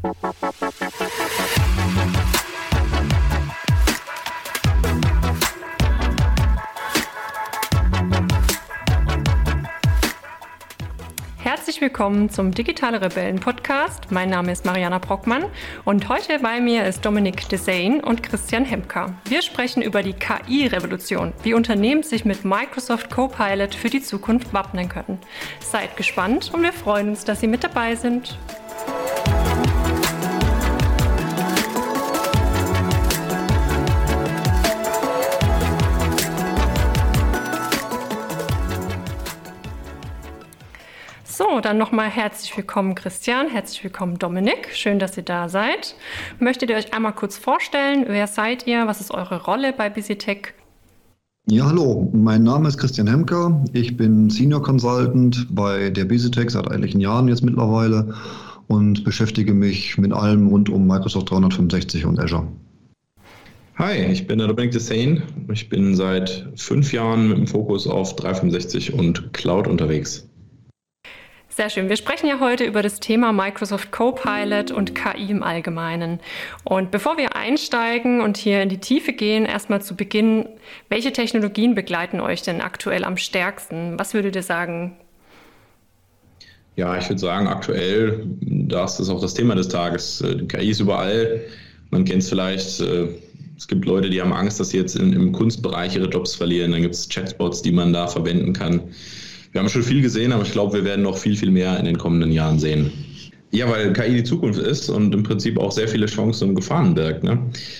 Herzlich willkommen zum Digitale Rebellen Podcast. Mein Name ist Mariana Brockmann und heute bei mir ist Dominik Desain und Christian Hemker. Wir sprechen über die KI-Revolution, wie Unternehmen sich mit Microsoft Copilot für die Zukunft wappnen können. Seid gespannt und wir freuen uns, dass Sie mit dabei sind. So, dann nochmal herzlich willkommen Christian, herzlich willkommen Dominik. Schön, dass ihr da seid. Möchtet ihr euch einmal kurz vorstellen? Wer seid ihr? Was ist eure Rolle bei BusyTech? Ja, hallo, mein Name ist Christian Hemker. Ich bin Senior Consultant bei der BusyTech seit etlichen Jahren jetzt mittlerweile und beschäftige mich mit allem rund um Microsoft 365 und Azure. Hi, ich bin der Dominik Desain. Ich bin seit fünf Jahren mit dem Fokus auf 365 und Cloud unterwegs. Sehr schön. Wir sprechen ja heute über das Thema Microsoft Copilot und KI im Allgemeinen. Und bevor wir einsteigen und hier in die Tiefe gehen, erstmal zu Beginn, welche Technologien begleiten euch denn aktuell am stärksten? Was würdet ihr sagen? Ja, ich würde sagen, aktuell, das ist auch das Thema des Tages. Die KI ist überall. Man kennt es vielleicht. Äh, es gibt Leute, die haben Angst, dass sie jetzt im Kunstbereich ihre Jobs verlieren. Dann gibt es Chatbots, die man da verwenden kann. Wir haben schon viel gesehen, aber ich glaube, wir werden noch viel, viel mehr in den kommenden Jahren sehen. Ja, weil KI die Zukunft ist und im Prinzip auch sehr viele Chancen und Gefahren birgt. Ne?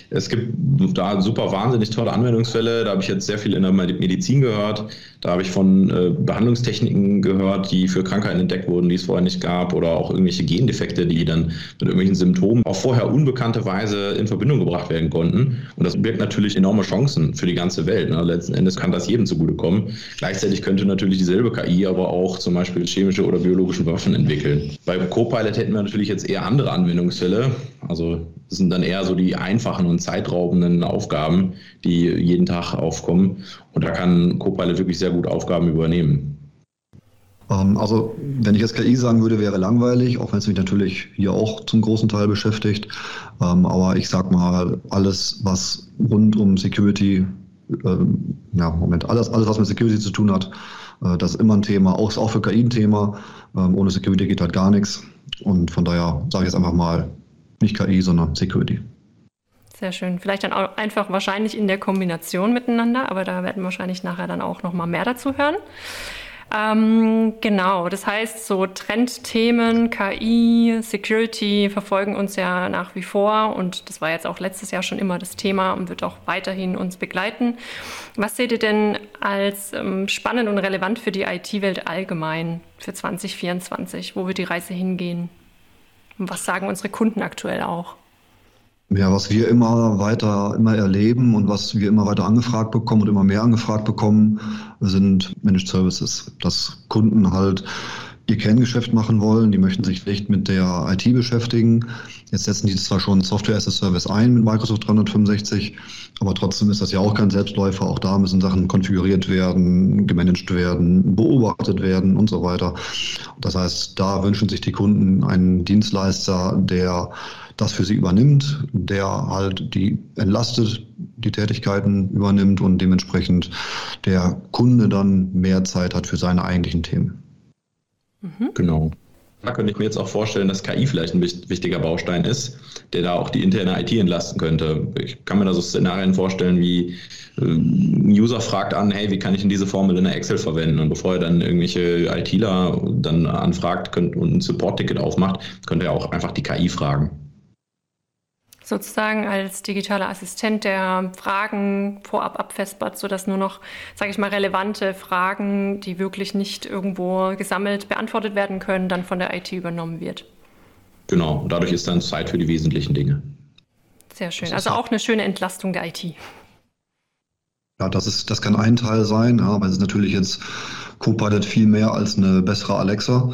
Es gibt da super wahnsinnig tolle Anwendungsfälle. Da habe ich jetzt sehr viel in der Medizin gehört. Da habe ich von äh, Behandlungstechniken gehört, die für Krankheiten entdeckt wurden, die es vorher nicht gab, oder auch irgendwelche Gendefekte, die dann mit irgendwelchen Symptomen auf vorher unbekannte Weise in Verbindung gebracht werden konnten. Und das birgt natürlich enorme Chancen für die ganze Welt. Ne? Letzten Endes kann das jedem zugutekommen. Gleichzeitig könnte natürlich dieselbe KI aber auch zum Beispiel chemische oder biologische Waffen entwickeln. Bei Copilot hätten wir natürlich jetzt eher andere Anwendungsfälle. Also das sind dann eher so die einfachen und zeitraubenden Aufgaben, die jeden Tag aufkommen. Und da kann Copilot wirklich sehr gut Aufgaben übernehmen. Ähm, also, wenn ich jetzt KI sagen würde, wäre langweilig, auch wenn es mich natürlich hier auch zum großen Teil beschäftigt. Ähm, aber ich sag mal, alles, was rund um Security, ähm, ja, Moment, alles, alles, was mit Security zu tun hat, äh, das ist immer ein Thema, auch, auch für KI ein Thema. ohne Security geht halt gar nichts. Und von daher sage ich jetzt einfach mal, nicht KI, sondern Security. Sehr schön. Vielleicht dann auch einfach wahrscheinlich in der Kombination miteinander, aber da werden wir wahrscheinlich nachher dann auch noch mal mehr dazu hören. Ähm, genau, das heißt, so Trendthemen, KI, Security verfolgen uns ja nach wie vor und das war jetzt auch letztes Jahr schon immer das Thema und wird auch weiterhin uns begleiten. Was seht ihr denn als ähm, spannend und relevant für die IT-Welt allgemein für 2024? Wo wird die Reise hingehen? Was sagen unsere Kunden aktuell auch? Ja, was wir immer weiter, immer erleben und was wir immer weiter angefragt bekommen und immer mehr angefragt bekommen, sind Managed Services. Dass Kunden halt ihr Kerngeschäft machen wollen, die möchten sich nicht mit der IT beschäftigen. Jetzt setzen die zwar schon Software as a Service ein mit Microsoft 365, aber trotzdem ist das ja auch kein Selbstläufer. Auch da müssen Sachen konfiguriert werden, gemanagt werden, beobachtet werden und so weiter. Das heißt, da wünschen sich die Kunden einen Dienstleister, der das für sie übernimmt, der halt die entlastet, die Tätigkeiten übernimmt und dementsprechend der Kunde dann mehr Zeit hat für seine eigentlichen Themen. Mhm. Genau. Da könnte ich mir jetzt auch vorstellen, dass KI vielleicht ein wichtiger Baustein ist, der da auch die interne IT entlasten könnte. Ich kann mir da so Szenarien vorstellen, wie äh, ein User fragt an, hey, wie kann ich denn diese Formel in der Excel verwenden? Und bevor er dann irgendwelche ITler dann anfragt und ein Support-Ticket aufmacht, könnte er auch einfach die KI fragen sozusagen als digitaler Assistent, der Fragen vorab abfestbart, sodass nur noch, sage ich mal, relevante Fragen, die wirklich nicht irgendwo gesammelt beantwortet werden können, dann von der IT übernommen wird. Genau, und dadurch ist dann Zeit für die wesentlichen Dinge. Sehr schön. Also auch eine schöne Entlastung der IT. Ja, das, ist, das kann ein Teil sein, aber es ist natürlich jetzt Copilot viel mehr als eine bessere Alexa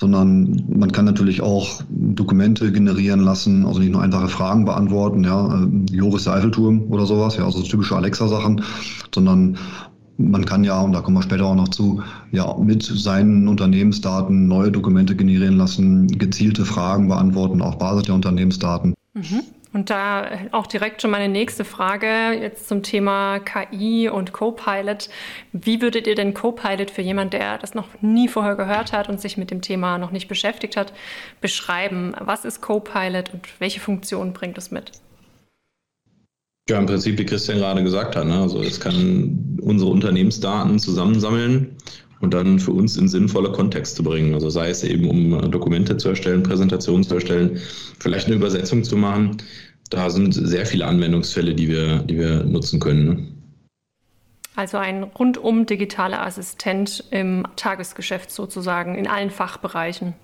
sondern man kann natürlich auch Dokumente generieren lassen, also nicht nur einfache Fragen beantworten, ja, äh, Joris der Eiffelturm oder sowas, ja, also typische Alexa-Sachen, sondern man kann ja, und da kommen wir später auch noch zu, ja mit seinen Unternehmensdaten neue Dokumente generieren lassen, gezielte Fragen beantworten auf Basis der Unternehmensdaten. Mhm. Und da auch direkt schon meine nächste Frage jetzt zum Thema KI und Copilot. Wie würdet ihr denn Copilot für jemand, der das noch nie vorher gehört hat und sich mit dem Thema noch nicht beschäftigt hat, beschreiben? Was ist Copilot und welche Funktionen bringt es mit? Ja, im Prinzip, wie Christian gerade gesagt hat, ne? also es kann unsere Unternehmensdaten zusammensammeln und dann für uns in sinnvolle Kontexte bringen. Also sei es eben, um Dokumente zu erstellen, Präsentationen zu erstellen, vielleicht eine Übersetzung zu machen. Da sind sehr viele Anwendungsfälle, die wir, die wir nutzen können. Ne? Also ein rundum digitaler Assistent im Tagesgeschäft sozusagen, in allen Fachbereichen.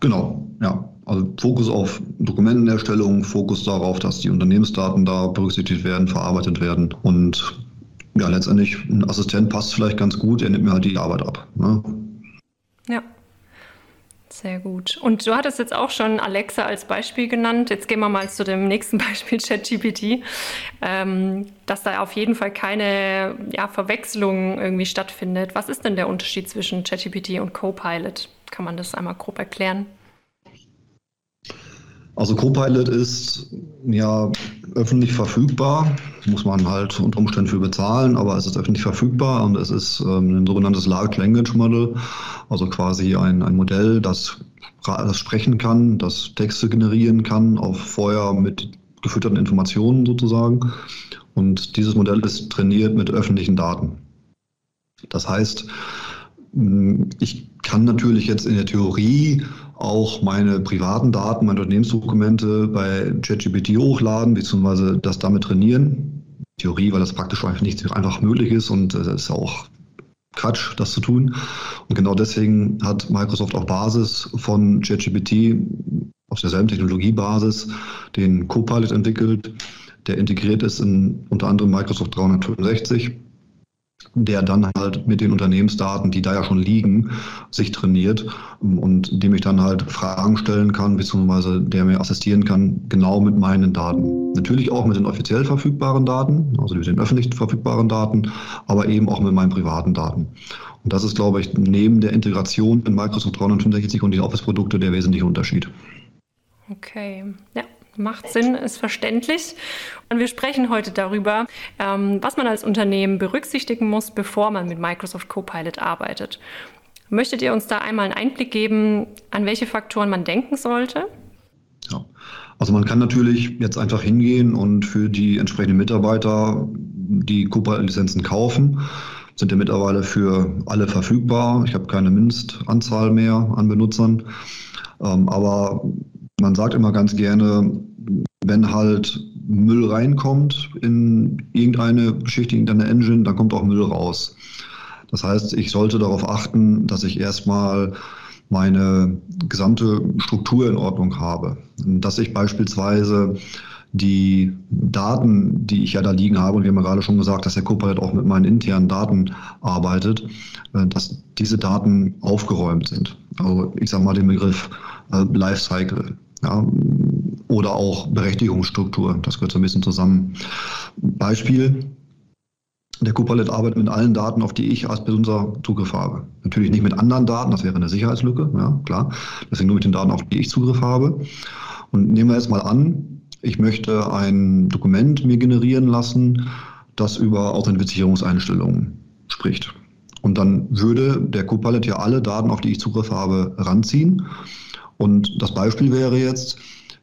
Genau, ja. Also Fokus auf Dokumentenerstellung, Fokus darauf, dass die Unternehmensdaten da berücksichtigt werden, verarbeitet werden. Und ja, letztendlich ein Assistent passt vielleicht ganz gut, er nimmt mir halt die Arbeit ab. Ne? Ja. Sehr gut. Und du hattest jetzt auch schon Alexa als Beispiel genannt. Jetzt gehen wir mal zu dem nächsten Beispiel, ChatGPT, ähm, dass da auf jeden Fall keine ja, Verwechslung irgendwie stattfindet. Was ist denn der Unterschied zwischen ChatGPT und Copilot? Kann man das einmal grob erklären? Also Copilot ist ja öffentlich verfügbar, muss man halt unter Umständen für bezahlen, aber es ist öffentlich verfügbar und es ist ähm, ein sogenanntes Large Language Model, also quasi ein, ein Modell, das, das sprechen kann, das Texte generieren kann, auf vorher mit gefütterten Informationen sozusagen. Und dieses Modell ist trainiert mit öffentlichen Daten. Das heißt, ich kann natürlich jetzt in der Theorie auch meine privaten Daten, meine Unternehmensdokumente bei ChatGPT hochladen, beziehungsweise das damit trainieren. Theorie, weil das praktisch einfach nicht einfach möglich ist und es ist auch Quatsch, das zu tun. Und genau deswegen hat Microsoft auf Basis von ChatGPT, auf derselben Technologiebasis, den Copilot entwickelt, der integriert ist in unter anderem Microsoft 365 der dann halt mit den Unternehmensdaten, die da ja schon liegen, sich trainiert und dem ich dann halt Fragen stellen kann, beziehungsweise der mir assistieren kann, genau mit meinen Daten. Natürlich auch mit den offiziell verfügbaren Daten, also mit den öffentlich verfügbaren Daten, aber eben auch mit meinen privaten Daten. Und das ist, glaube ich, neben der Integration in Microsoft 365 und die Office-Produkte der wesentliche Unterschied. Okay, ja. Macht Sinn, ist verständlich. Und wir sprechen heute darüber, ähm, was man als Unternehmen berücksichtigen muss, bevor man mit Microsoft Copilot arbeitet. Möchtet ihr uns da einmal einen Einblick geben, an welche Faktoren man denken sollte? Ja. Also man kann natürlich jetzt einfach hingehen und für die entsprechenden Mitarbeiter die Copilot-Lizenzen kaufen. Sind ja mittlerweile für alle verfügbar. Ich habe keine Mindestanzahl mehr an Benutzern. Ähm, aber man sagt immer ganz gerne, wenn halt Müll reinkommt in irgendeine Geschichte, in irgendeine Engine, dann kommt auch Müll raus. Das heißt, ich sollte darauf achten, dass ich erstmal meine gesamte Struktur in Ordnung habe. Dass ich beispielsweise die Daten, die ich ja da liegen habe, und wir haben ja gerade schon gesagt, dass der Copilot auch mit meinen internen Daten arbeitet, äh, dass diese Daten aufgeräumt sind. Also ich sage mal den Begriff äh, Lifecycle. Ja, oder auch Berechtigungsstruktur, das gehört so ein bisschen zusammen. Beispiel, der Copilot arbeitet mit allen Daten, auf die ich als Benutzer Zugriff habe. Natürlich nicht mit anderen Daten, das wäre eine Sicherheitslücke, ja, klar. Deswegen nur mit den Daten, auf die ich Zugriff habe. Und nehmen wir jetzt mal an, ich möchte ein Dokument mir generieren lassen, das über Authentifizierungseinstellungen spricht. Und dann würde der Copilot ja alle Daten, auf die ich Zugriff habe, ranziehen und das Beispiel wäre jetzt,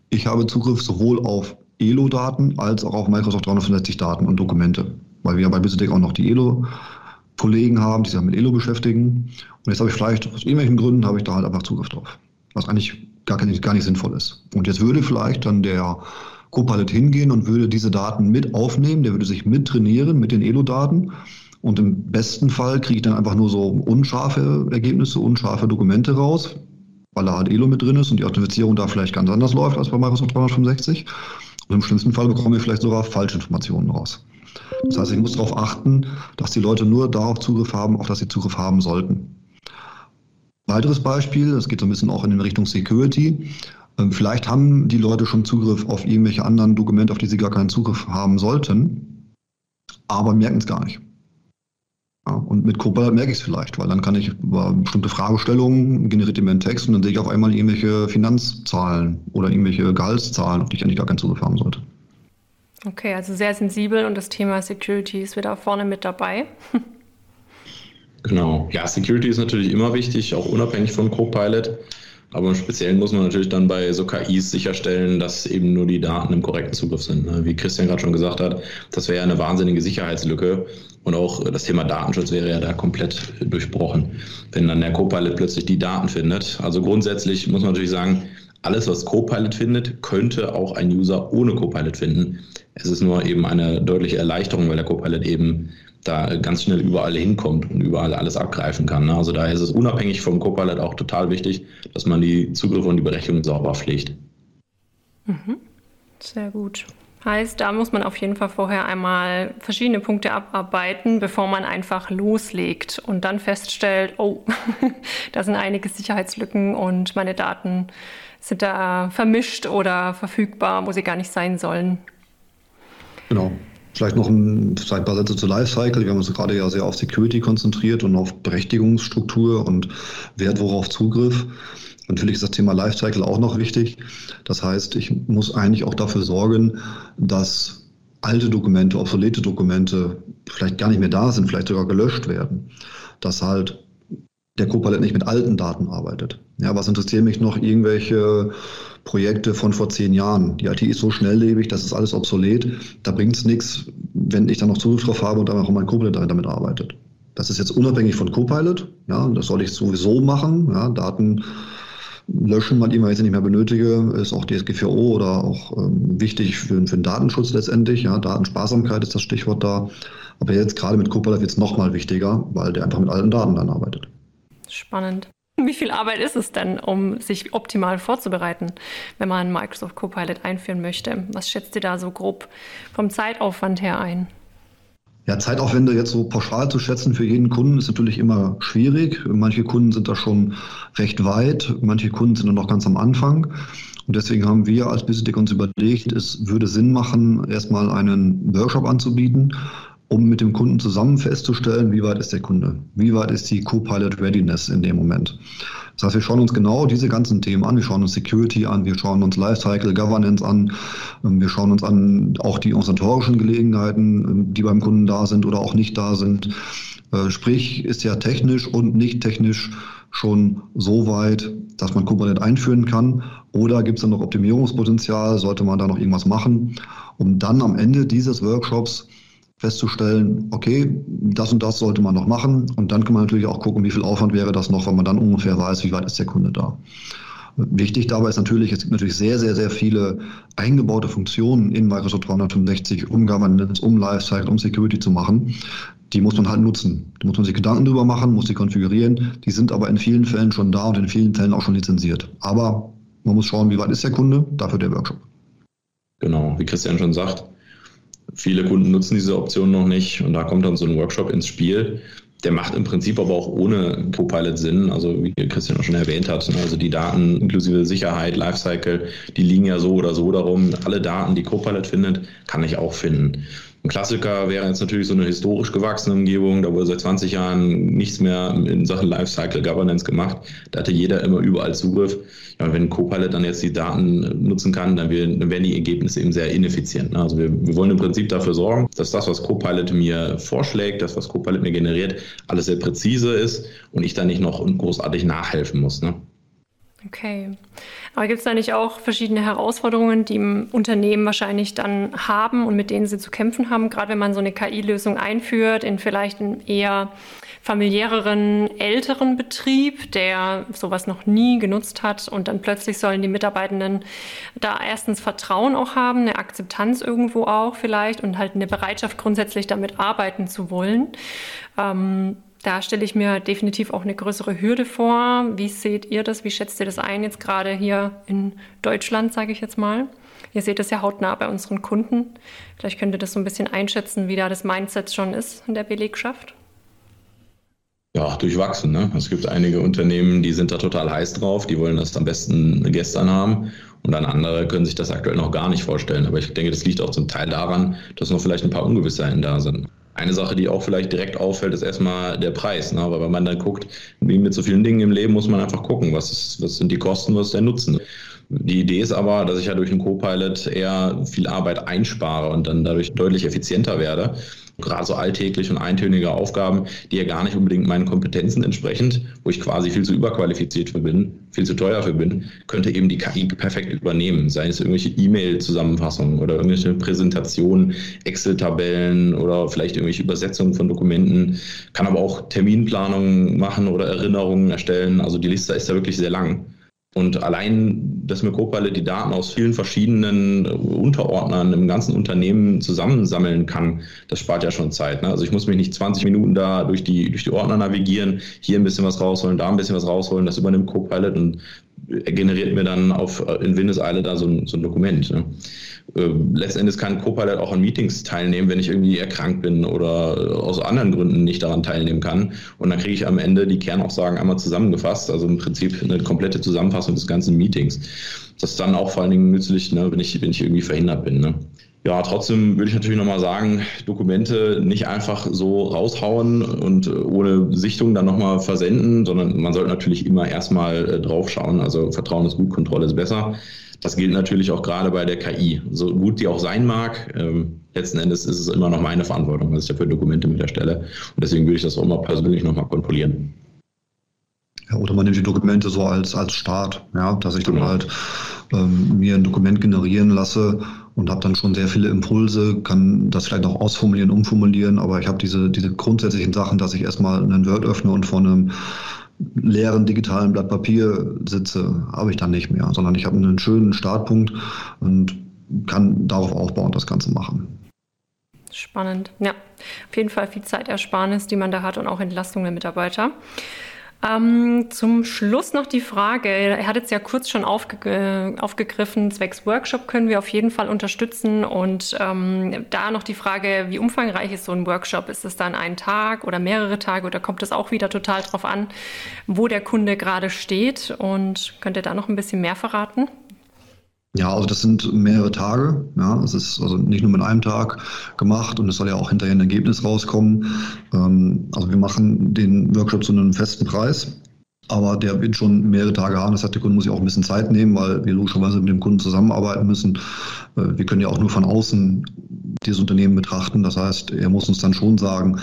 ich habe Zugriff sowohl auf Elo-Daten als auch auf Microsoft 365 Daten und Dokumente, weil wir ja bei Visitec auch noch die Elo-Kollegen haben, die sich mit Elo beschäftigen. Und jetzt habe ich vielleicht aus irgendwelchen Gründen habe ich da halt einfach Zugriff drauf, was eigentlich gar nicht, gar nicht sinnvoll ist. Und jetzt würde vielleicht dann der Copilot hingehen und würde diese Daten mit aufnehmen, der würde sich mit trainieren mit den Elo-Daten. Und im besten Fall kriege ich dann einfach nur so unscharfe Ergebnisse, unscharfe Dokumente raus, weil da halt Elo mit drin ist und die Authentifizierung da vielleicht ganz anders läuft als bei Microsoft 365. Und im schlimmsten Fall bekommen wir vielleicht sogar Falschinformationen raus. Das heißt, ich muss darauf achten, dass die Leute nur darauf Zugriff haben, auf das sie Zugriff haben sollten. Weiteres Beispiel, das geht so ein bisschen auch in Richtung Security. Ähm, vielleicht haben die Leute schon Zugriff auf irgendwelche anderen Dokumente, auf die sie gar keinen Zugriff haben sollten, aber merken es gar nicht. Ja, und mit Copilot merke ich es vielleicht, weil dann kann ich über bestimmte Fragestellungen generiert mir einen Text und dann sehe ich auf einmal irgendwelche Finanzzahlen oder irgendwelche Gehaltszahlen, auf die ich eigentlich gar keinen Zugriff haben sollte. Okay, also sehr sensibel und das Thema Security ist wieder vorne mit dabei. Genau. Ja, Security ist natürlich immer wichtig, auch unabhängig von Copilot. Aber im Speziellen muss man natürlich dann bei so KIs sicherstellen, dass eben nur die Daten im korrekten Zugriff sind. Ne? Wie Christian gerade schon gesagt hat, das wäre ja eine wahnsinnige Sicherheitslücke. Und auch das Thema Datenschutz wäre ja da komplett durchbrochen, wenn dann der Copilot plötzlich die Daten findet. Also grundsätzlich muss man natürlich sagen, alles, was Copilot findet, könnte auch ein User ohne Copilot finden. Es ist nur eben eine deutliche Erleichterung, weil der Copilot eben da ganz schnell überall hinkommt und überall alles abgreifen kann. Ne? Also daher ist es unabhängig vom Copilot auch total wichtig, dass man die Zugriffe und die Berechnung sauber pflegt. Mhm. Sehr gut. Heißt, da muss man auf jeden Fall vorher einmal verschiedene Punkte abarbeiten, bevor man einfach loslegt und dann feststellt, oh, da sind einige Sicherheitslücken und meine Daten sind da vermischt oder verfügbar, wo sie gar nicht sein sollen. Genau. Vielleicht noch ein, ein paar Sätze zu Lifecycle. Wir haben uns gerade ja sehr auf Security konzentriert und auf Berechtigungsstruktur und Wert worauf Zugriff. Natürlich ist das Thema Lifecycle auch noch wichtig. Das heißt, ich muss eigentlich auch dafür sorgen, dass alte Dokumente, obsolete Dokumente vielleicht gar nicht mehr da sind, vielleicht sogar gelöscht werden. Dass halt der Copilot nicht mit alten Daten arbeitet. Ja, was interessiert mich noch irgendwelche Projekte von vor zehn Jahren? Die IT ist so schnelllebig, das ist alles obsolet. Da bringt es nichts, wenn ich dann noch Zugriff drauf habe und dann auch mein Copilot damit arbeitet. Das ist jetzt unabhängig von Copilot. Ja, das soll ich sowieso machen. Ja, Daten löschen, wann immer sie nicht mehr benötige, ist auch DSGVO oder auch ähm, wichtig für, für, den Datenschutz letztendlich. Ja, Datensparsamkeit ist das Stichwort da. Aber jetzt gerade mit Copilot wird es nochmal wichtiger, weil der einfach mit alten Daten dann arbeitet. Spannend. Wie viel Arbeit ist es denn, um sich optimal vorzubereiten, wenn man Microsoft Copilot einführen möchte? Was schätzt ihr da so grob vom Zeitaufwand her ein? Ja, Zeitaufwände jetzt so pauschal zu schätzen für jeden Kunden ist natürlich immer schwierig. Manche Kunden sind da schon recht weit, manche Kunden sind noch ganz am Anfang. Und deswegen haben wir als BusinessTech uns überlegt, es würde Sinn machen, erstmal einen Workshop anzubieten, um mit dem Kunden zusammen festzustellen, wie weit ist der Kunde, wie weit ist die Co-Pilot Readiness in dem Moment. Das heißt, wir schauen uns genau diese ganzen Themen an. Wir schauen uns Security an, wir schauen uns Lifecycle Governance an, ähm, wir schauen uns an auch die organisatorischen Gelegenheiten, ähm, die beim Kunden da sind oder auch nicht da sind. Äh, sprich, ist ja technisch und nicht technisch schon so weit, dass man Kubernetes einführen kann? Oder gibt es da noch Optimierungspotenzial? Sollte man da noch irgendwas machen? Um dann am Ende dieses Workshops festzustellen, okay, das und das sollte man noch machen. Und dann kann man natürlich auch gucken, wie viel Aufwand wäre das noch, wenn man dann ungefähr weiß, wie weit ist der Kunde da. Wichtig dabei ist natürlich, es gibt natürlich sehr, sehr, sehr viele eingebaute Funktionen in Microsoft 365, um Governance, um Lifecycle, um Security zu machen. Die muss man halt nutzen. Da muss man sich Gedanken drüber machen, muss sie konfigurieren. Die sind aber in vielen Fällen schon da und in vielen Fällen auch schon lizenziert. Aber man muss schauen, wie weit ist der Kunde, dafür der Workshop. Genau, wie Christian schon sagt, Viele Kunden nutzen diese Option noch nicht und da kommt dann so ein Workshop ins Spiel. Der macht im Prinzip aber auch ohne Copilot Sinn. Also wie Christian auch schon erwähnt hat, ne, also die Daten inklusive Sicherheit, Lifecycle, die liegen ja so oder so darum. Alle Daten, die Copilot findet, kann ich auch finden. Ein Klassiker wäre jetzt natürlich so eine historisch gewachsene Umgebung, da wurde seit 20 Jahren nichts mehr in Sachen Lifecycle Governance gemacht. Da hatte jeder immer überall Zugriff. Ja, und wenn Copilot dann jetzt die Daten nutzen kann, dann, werden die Ergebnisse eben sehr ineffizient. Ne? Also wir, wir wollen im Prinzip dafür sorgen, dass das, was Copilot mir vorschlägt, das, was Copilot mir generiert, alles sehr präzise ist und ich dann nicht noch großartig nachhelfen muss. Ne? Okay. Aber gibt es da nicht auch verschiedene Herausforderungen, die im Unternehmen wahrscheinlich dann haben und mit denen sie zu kämpfen haben, gerade wenn man so eine KI-Lösung einführt in vielleicht einen eher familiäreren, älteren Betrieb, der sowas noch nie genutzt hat und dann plötzlich sollen die Mitarbeitenden da erstens Vertrauen auch haben, eine Akzeptanz irgendwo auch vielleicht und halt eine Bereitschaft grundsätzlich damit arbeiten zu wollen. Ähm, da stelle ich mir definitiv auch eine größere Hürde vor. Wie seht ihr das? Wie schätzt ihr das ein jetzt gerade hier in Deutschland, sage ich jetzt mal? Ihr seht das ja hautnah bei unseren Kunden. Vielleicht könnt ihr das so ein bisschen einschätzen, wie da das Mindset schon ist in der Belegschaft. Ja, durchwachsen. Ne? Es gibt einige Unternehmen, die sind da total heiß drauf, die wollen das am besten gestern haben. Und dann andere können sich das aktuell noch gar nicht vorstellen. Aber ich denke, das liegt auch zum Teil daran, dass noch vielleicht ein paar Ungewissheiten da sind. Eine Sache, die auch vielleicht direkt auffällt, ist erstmal der Preis. Ne? Aber wenn man dann guckt, wie mit so vielen Dingen im Leben, muss man einfach gucken, was, ist, was sind die Kosten, was ist der Nutzen. Die Idee ist aber, dass ich ja durch einen Copilot eher viel Arbeit einspare und dann dadurch deutlich effizienter werde gerade so alltägliche und eintönige Aufgaben, die ja gar nicht unbedingt meinen Kompetenzen entsprechend, wo ich quasi viel zu überqualifiziert für bin, viel zu teuer für bin, könnte eben die KI perfekt übernehmen. Sei es irgendwelche E-Mail-Zusammenfassungen oder irgendwelche Präsentationen, Excel-Tabellen oder vielleicht irgendwelche Übersetzungen von Dokumenten, kann aber auch Terminplanungen machen oder Erinnerungen erstellen. Also die Liste ist ja wirklich sehr lang. Und allein, dass mir Copilot die Daten aus vielen verschiedenen Unterordnern im ganzen Unternehmen zusammensammeln kann, das spart ja schon Zeit. Ne? Also ich muss mich nicht 20 Minuten da durch die, durch die Ordner navigieren, hier ein bisschen was rausholen, da ein bisschen was rausholen, das übernimmt Copilot und generiert mir dann auf, in Windeseile da so ein, so ein Dokument. Ne? Äh, letztendlich kann Copilot auch an Meetings teilnehmen, wenn ich irgendwie erkrankt bin oder aus anderen Gründen nicht daran teilnehmen kann. Und dann kriege ich am Ende die Kernaussagen einmal zusammengefasst, also im Prinzip eine komplette Zusammenfassung des ganzen Meetings. Das ist dann auch vor allen Dingen nützlich, ne, wenn, ich, wenn ich irgendwie verhindert bin. Ne? Ja, trotzdem würde ich natürlich nochmal sagen, Dokumente nicht einfach so raushauen und ohne Sichtung dann nochmal versenden, sondern man sollte natürlich immer erstmal äh, drauf schauen. Also Vertrauen ist gut, Kontrolle ist besser. Das gilt natürlich auch gerade bei der KI. So gut die auch sein mag, ähm, letzten Endes ist es immer noch meine Verantwortung, was ich dafür Dokumente mit erstelle. Und deswegen würde ich das auch immer persönlich nochmal kontrollieren. Ja, oder man nimmt die Dokumente so als, als Start, ja, dass ich dann genau. halt ähm, mir ein Dokument generieren lasse und habe dann schon sehr viele Impulse, kann das vielleicht auch ausformulieren, umformulieren, aber ich habe diese, diese grundsätzlichen Sachen, dass ich erstmal einen Word öffne und von einem leeren digitalen Blatt Papier sitze, habe ich dann nicht mehr, sondern ich habe einen schönen Startpunkt und kann darauf aufbauen, das Ganze machen. Spannend. Ja, auf jeden Fall viel Zeitersparnis, die man da hat und auch Entlastung der Mitarbeiter. Ähm, zum Schluss noch die Frage, er hat jetzt ja kurz schon aufge aufgegriffen, zwecks Workshop können wir auf jeden Fall unterstützen und ähm, da noch die Frage, wie umfangreich ist so ein Workshop? Ist es dann ein Tag oder mehrere Tage oder kommt es auch wieder total drauf an, wo der Kunde gerade steht und könnt ihr da noch ein bisschen mehr verraten? Ja, also das sind mehrere Tage. Ja, es ist also nicht nur mit einem Tag gemacht und es soll ja auch hinterher ein Ergebnis rauskommen. Ähm, also wir machen den Workshop zu einem festen Preis. Aber der wird schon mehrere Tage haben. Das heißt, der Kunde muss sich auch ein bisschen Zeit nehmen, weil wir logischerweise mit dem Kunden zusammenarbeiten müssen. Äh, wir können ja auch nur von außen dieses Unternehmen betrachten. Das heißt, er muss uns dann schon sagen,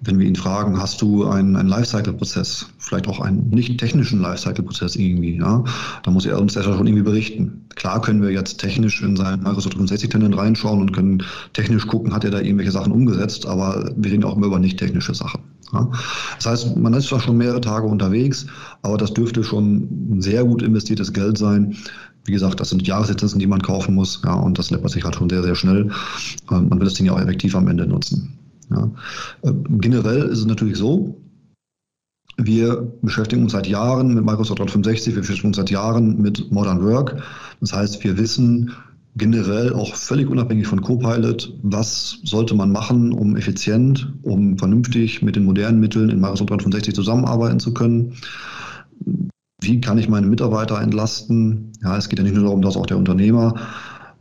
wenn wir ihn fragen, hast du einen, einen Lifecycle-Prozess, vielleicht auch einen nicht technischen Lifecycle-Prozess irgendwie, ja, da muss er uns ja schon irgendwie berichten. Klar können wir jetzt technisch in seinen Microsoft 365-Tenant reinschauen und können technisch gucken, hat er da irgendwelche Sachen umgesetzt, aber wir reden auch immer über nicht technische Sachen. Ja. Das heißt, man ist zwar schon mehrere Tage unterwegs, aber das dürfte schon sehr gut investiertes Geld sein. Wie gesagt, das sind Jahreslizenzen, die man kaufen muss, ja, und das läppert sich halt schon sehr, sehr schnell. Ähm, man will das Ding ja auch effektiv am Ende nutzen. Ja. Äh, generell ist es natürlich so, wir beschäftigen uns seit Jahren mit Microsoft 365, wir beschäftigen uns seit Jahren mit Modern Work. Das heißt, wir wissen generell auch völlig unabhängig von Copilot, was sollte man machen, um effizient, um vernünftig mit den modernen Mitteln in Microsoft 365 zusammenarbeiten zu können. Wie kann ich meine Mitarbeiter entlasten? Ja, es geht ja nicht nur darum, dass auch der Unternehmer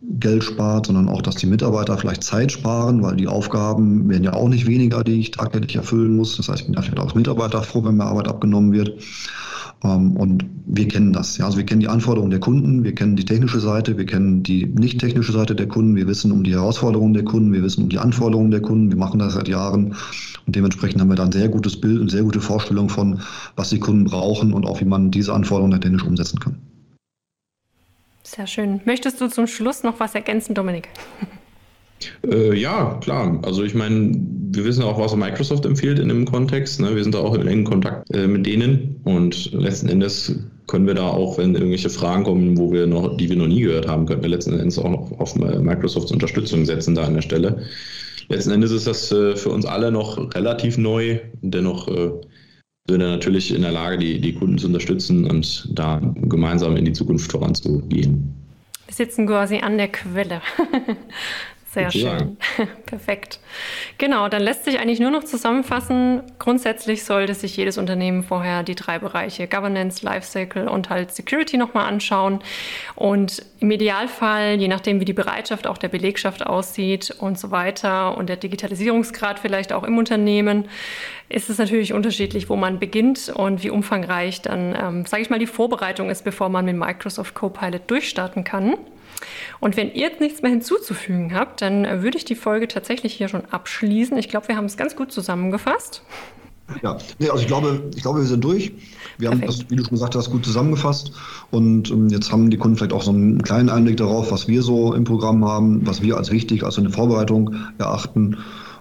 Geld spart, sondern auch, dass die Mitarbeiter vielleicht Zeit sparen, weil die Aufgaben werden ja auch nicht weniger, die ich tagtäglich erfüllen muss. Das heißt, ich bin vielleicht auch Mitarbeiter froh, wenn mir Arbeit abgenommen wird. Ähm, und wir kennen das. Ja, also wir kennen die Anforderungen der Kunden, wir kennen die technische Seite, wir kennen die nicht technische Seite der Kunden, wir wissen um die Herausforderungen der Kunden, wir wissen um die Anforderungen der Kunden, wir machen das seit Jahren und dementsprechend haben wir da ein sehr gutes Bild und sehr gute Vorstellung von, was die Kunden brauchen und auch wie man diese Anforderungen technisch umsetzen kann. Sehr schön. Möchtest du zum Schluss noch was ergänzen, Dominik? Äh, ja, klar. Also ich meine, wir wissen auch, was Microsoft empfiehlt in dem Kontext. Ne? Wir sind da auch in engen Kontakt äh, mit denen und letzten Endes können wir da auch, wenn irgendwelche Fragen kommen, wo wir noch, die wir noch nie gehört haben, können wir letzten Endes auch noch auf Microsofts Unterstützung setzen da an der Stelle. Letzten Endes ist das äh, für uns alle noch relativ neu, dennoch äh, sind wir natürlich in der Lage, die, die Kunden zu unterstützen und da gemeinsam in die Zukunft voranzugehen. Wir sitzen quasi an der Quelle. Sehr schön. Perfekt. Genau, dann lässt sich eigentlich nur noch zusammenfassen. Grundsätzlich sollte sich jedes Unternehmen vorher die drei Bereiche Governance, Lifecycle und halt Security nochmal anschauen. Und im Idealfall, je nachdem, wie die Bereitschaft auch der Belegschaft aussieht und so weiter und der Digitalisierungsgrad vielleicht auch im Unternehmen, ist es natürlich unterschiedlich, wo man beginnt und wie umfangreich dann, ähm, sage ich mal, die Vorbereitung ist, bevor man mit Microsoft Copilot durchstarten kann. Und wenn ihr jetzt nichts mehr hinzuzufügen habt, dann äh, würde ich die Folge tatsächlich hier schon abschließen. Ich glaube, wir haben es ganz gut zusammengefasst. Ja, nee, also ich glaube, ich glaube, wir sind durch. Wir Perfekt. haben das, wie du schon gesagt hast, gut zusammengefasst. Und ähm, jetzt haben die Kunden vielleicht auch so einen kleinen Einblick darauf, was wir so im Programm haben, was wir als wichtig, also eine Vorbereitung erachten.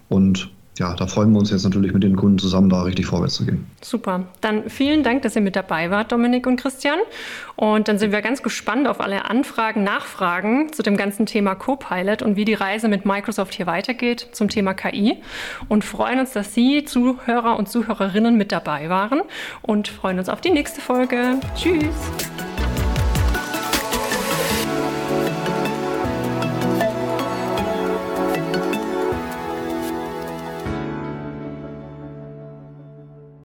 Und ja, da freuen wir uns jetzt natürlich mit den Kunden zusammen, da richtig vorwärts zu gehen. Super. Dann vielen Dank, dass ihr mit dabei wart, Dominik und Christian. Und dann sind wir ganz gespannt auf alle Anfragen, Nachfragen zu dem ganzen Thema Copilot und wie die Reise mit Microsoft hier weitergeht zum Thema KI. Und freuen uns, dass Sie, Zuhörer und Zuhörerinnen, mit dabei waren und freuen uns auf die nächste Folge. Tschüss.